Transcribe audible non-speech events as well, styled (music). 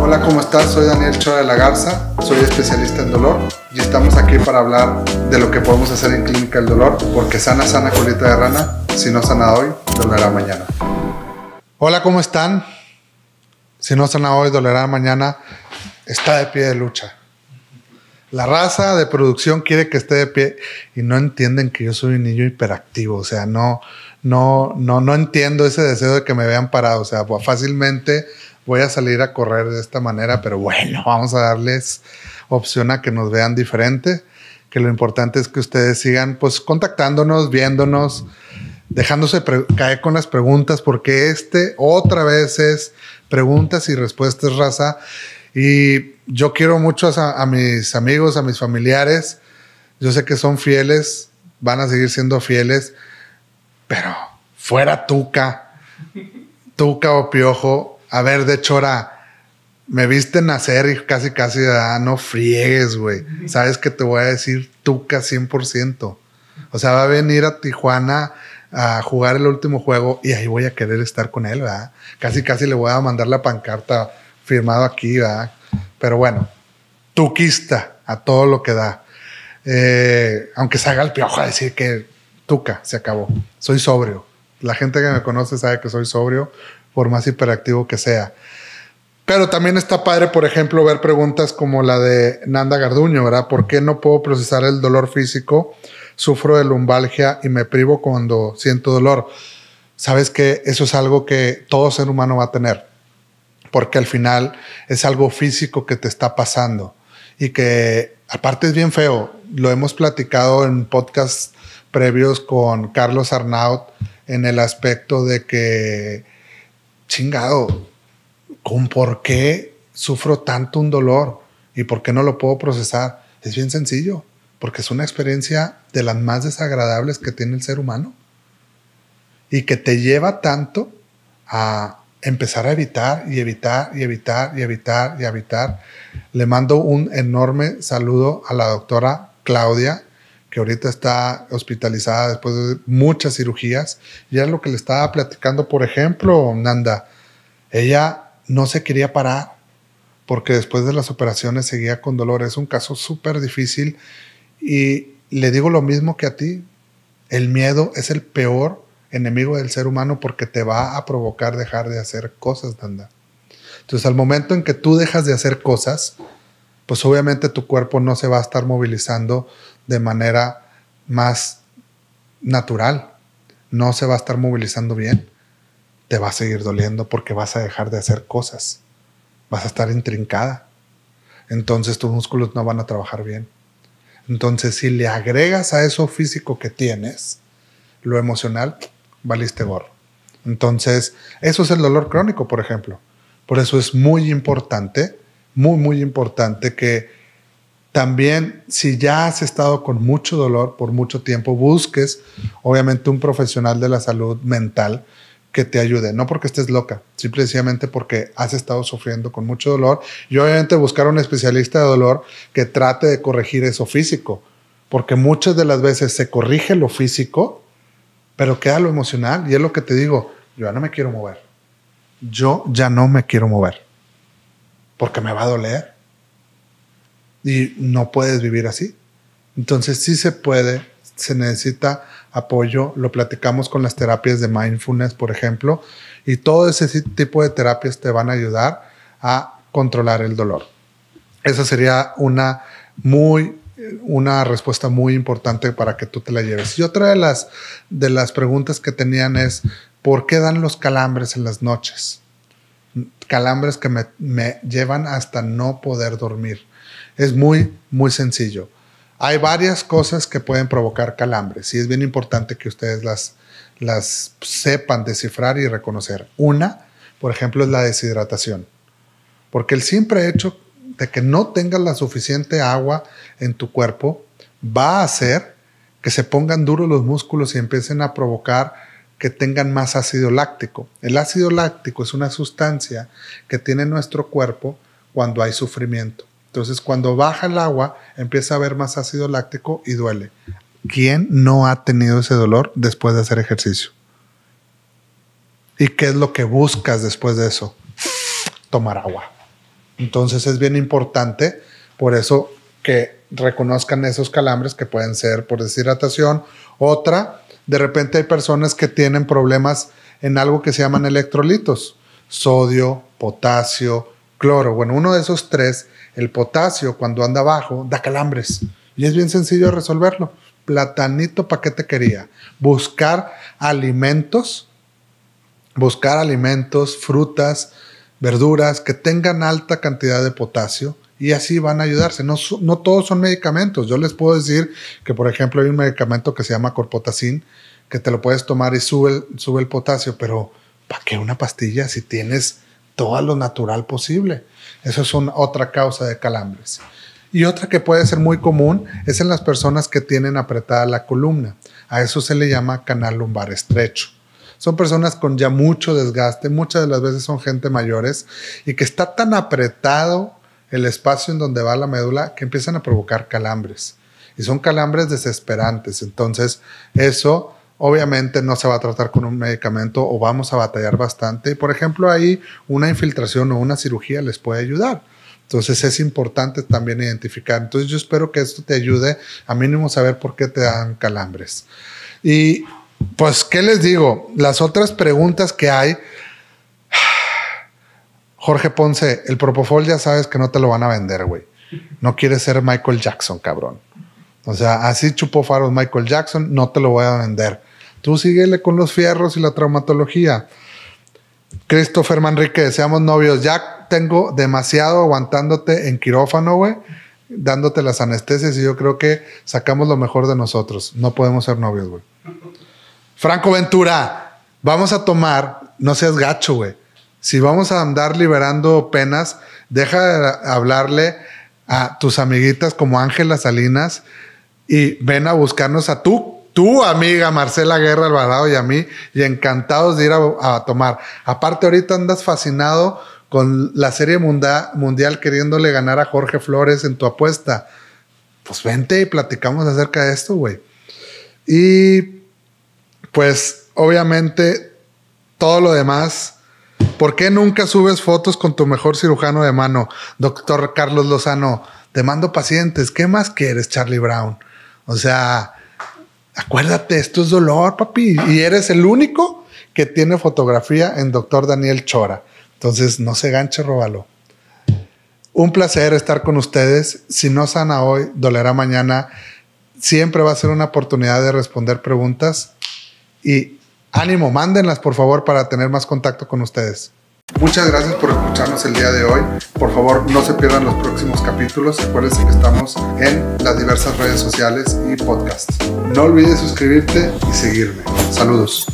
Hola, ¿cómo estás? Soy Daniel Chora de la Garza, soy especialista en dolor y estamos aquí para hablar de lo que podemos hacer en Clínica del Dolor, porque sana, sana colita de rana, si no sana hoy, dolerá mañana. Hola, ¿cómo están? Si no sana hoy, dolerá mañana, está de pie de lucha. La raza de producción quiere que esté de pie y no entienden que yo soy un niño hiperactivo, o sea, no, no, no, no entiendo ese deseo de que me vean parado, o sea, fácilmente voy a salir a correr de esta manera, pero bueno, (laughs) vamos a darles opción a que nos vean diferente, que lo importante es que ustedes sigan pues contactándonos, viéndonos, dejándose caer con las preguntas, porque este otra vez es preguntas y respuestas raza. Y yo quiero mucho a, a mis amigos, a mis familiares, yo sé que son fieles, van a seguir siendo fieles, pero fuera Tuca, Tuca o Piojo, a ver, de Chora, me viste nacer y casi, casi, ah, no friegues, güey. Sabes que te voy a decir tuca 100%. O sea, va a venir a Tijuana a jugar el último juego y ahí voy a querer estar con él, ¿verdad? Casi, casi le voy a mandar la pancarta firmado aquí, ¿verdad? Pero bueno, tuquista a todo lo que da. Eh, aunque se haga el piojo a decir que tuca, se acabó. Soy sobrio. La gente que me conoce sabe que soy sobrio por más hiperactivo que sea. Pero también está padre, por ejemplo, ver preguntas como la de Nanda Garduño, ¿verdad? ¿Por qué no puedo procesar el dolor físico? Sufro de lumbalgia y me privo cuando siento dolor. Sabes que eso es algo que todo ser humano va a tener, porque al final es algo físico que te está pasando y que aparte es bien feo. Lo hemos platicado en podcasts previos con Carlos Arnaut en el aspecto de que chingado, ¿con por qué sufro tanto un dolor y por qué no lo puedo procesar? Es bien sencillo, porque es una experiencia de las más desagradables que tiene el ser humano y que te lleva tanto a empezar a evitar y evitar y evitar y evitar y evitar. Le mando un enorme saludo a la doctora Claudia, que ahorita está hospitalizada después de muchas cirugías. Y es lo que le estaba platicando, por ejemplo, Nanda. Ella no se quería parar porque después de las operaciones seguía con dolor. Es un caso súper difícil y le digo lo mismo que a ti. El miedo es el peor enemigo del ser humano porque te va a provocar dejar de hacer cosas, Nanda. Entonces, al momento en que tú dejas de hacer cosas, pues obviamente tu cuerpo no se va a estar movilizando de manera más natural. No se va a estar movilizando bien. Te va a seguir doliendo porque vas a dejar de hacer cosas. Vas a estar intrincada. Entonces tus músculos no van a trabajar bien. Entonces si le agregas a eso físico que tienes, lo emocional, valiste gorro. Entonces, eso es el dolor crónico, por ejemplo. Por eso es muy importante muy, muy importante que también si ya has estado con mucho dolor por mucho tiempo, busques obviamente un profesional de la salud mental que te ayude, no porque estés loca, simplemente porque has estado sufriendo con mucho dolor. Y obviamente buscar un especialista de dolor que trate de corregir eso físico, porque muchas de las veces se corrige lo físico, pero queda lo emocional. Y es lo que te digo, yo ya no me quiero mover, yo ya no me quiero mover porque me va a doler. Y no puedes vivir así. Entonces sí se puede, se necesita apoyo, lo platicamos con las terapias de mindfulness, por ejemplo, y todo ese tipo de terapias te van a ayudar a controlar el dolor. Esa sería una muy una respuesta muy importante para que tú te la lleves. Y otra de las de las preguntas que tenían es ¿por qué dan los calambres en las noches? calambres que me, llevan hasta no poder dormir. Es muy, muy sencillo. Hay varias cosas que pueden provocar calambres y es bien importante que ustedes las, las sepan descifrar y reconocer. Una, por ejemplo, es la deshidratación. Porque el simple hecho de que no tengas la suficiente agua en tu cuerpo va a hacer que se pongan duros los músculos y empiecen a provocar que tengan más ácido láctico. El ácido láctico es una sustancia que tiene nuestro cuerpo cuando hay sufrimiento. Entonces, cuando baja el agua, empieza a haber más ácido láctico y duele. ¿Quién no ha tenido ese dolor después de hacer ejercicio? ¿Y qué es lo que buscas después de eso? Tomar agua. Entonces es bien importante, por eso que reconozcan esos calambres que pueden ser por deshidratación. Otra, de repente hay personas que tienen problemas en algo que se llaman electrolitos, sodio, potasio, cloro. Bueno, uno de esos tres, el potasio, cuando anda bajo, da calambres. Y es bien sencillo resolverlo. Platanito, ¿para qué te quería? Buscar alimentos, buscar alimentos, frutas, verduras que tengan alta cantidad de potasio y así van a ayudarse. No, no todos son medicamentos. Yo les puedo decir que, por ejemplo, hay un medicamento que se llama corpotacin que te lo puedes tomar y sube el, sube el potasio, pero ¿para qué una pastilla si tienes todo lo natural posible? Eso es una, otra causa de calambres. Y otra que puede ser muy común es en las personas que tienen apretada la columna. A eso se le llama canal lumbar estrecho. Son personas con ya mucho desgaste, muchas de las veces son gente mayores y que está tan apretado el espacio en donde va la médula que empiezan a provocar calambres. Y son calambres desesperantes. Entonces, eso obviamente no se va a tratar con un medicamento o vamos a batallar bastante. Por ejemplo, ahí una infiltración o una cirugía les puede ayudar. Entonces es importante también identificar. Entonces yo espero que esto te ayude a mínimo saber por qué te dan calambres. Y pues, ¿qué les digo? Las otras preguntas que hay. Jorge Ponce, el Propofol ya sabes que no te lo van a vender, güey. No quieres ser Michael Jackson, cabrón. O sea, así chupó faros Michael Jackson, no te lo voy a vender. Tú síguele con los fierros y la traumatología. Christopher Manrique, deseamos novios. Ya tengo demasiado aguantándote en quirófano, güey, dándote las anestesias y yo creo que sacamos lo mejor de nosotros. No podemos ser novios, güey. Franco Ventura, vamos a tomar, no seas gacho, güey. Si vamos a andar liberando penas, deja de hablarle a tus amiguitas como Ángela Salinas y ven a buscarnos a tú, tu amiga Marcela Guerra Alvarado y a mí, y encantados de ir a, tomar. Aparte, ahorita andas fascinado con la serie mundial queriéndole ganar a Jorge Flores en tu apuesta. Pues vente y platicamos acerca de esto, güey. Y pues obviamente todo lo demás. ¿Por qué nunca subes fotos con tu mejor cirujano de mano, doctor Carlos Lozano? Te mando pacientes. ¿Qué más quieres, Charlie Brown? O sea, acuérdate, esto es dolor, papi. Y eres el único que tiene fotografía en doctor Daniel Chora. Entonces, no se ganche, róbalo. Un placer estar con ustedes. Si no sana hoy, dolerá mañana. Siempre va a ser una oportunidad de responder preguntas y ánimo, mándenlas por favor para tener más contacto con ustedes. Muchas gracias por escucharnos el día de hoy. Por favor, no se pierdan los próximos capítulos. Acuérdense que estamos en las diversas redes sociales y podcasts. No olvides suscribirte y seguirme. Saludos.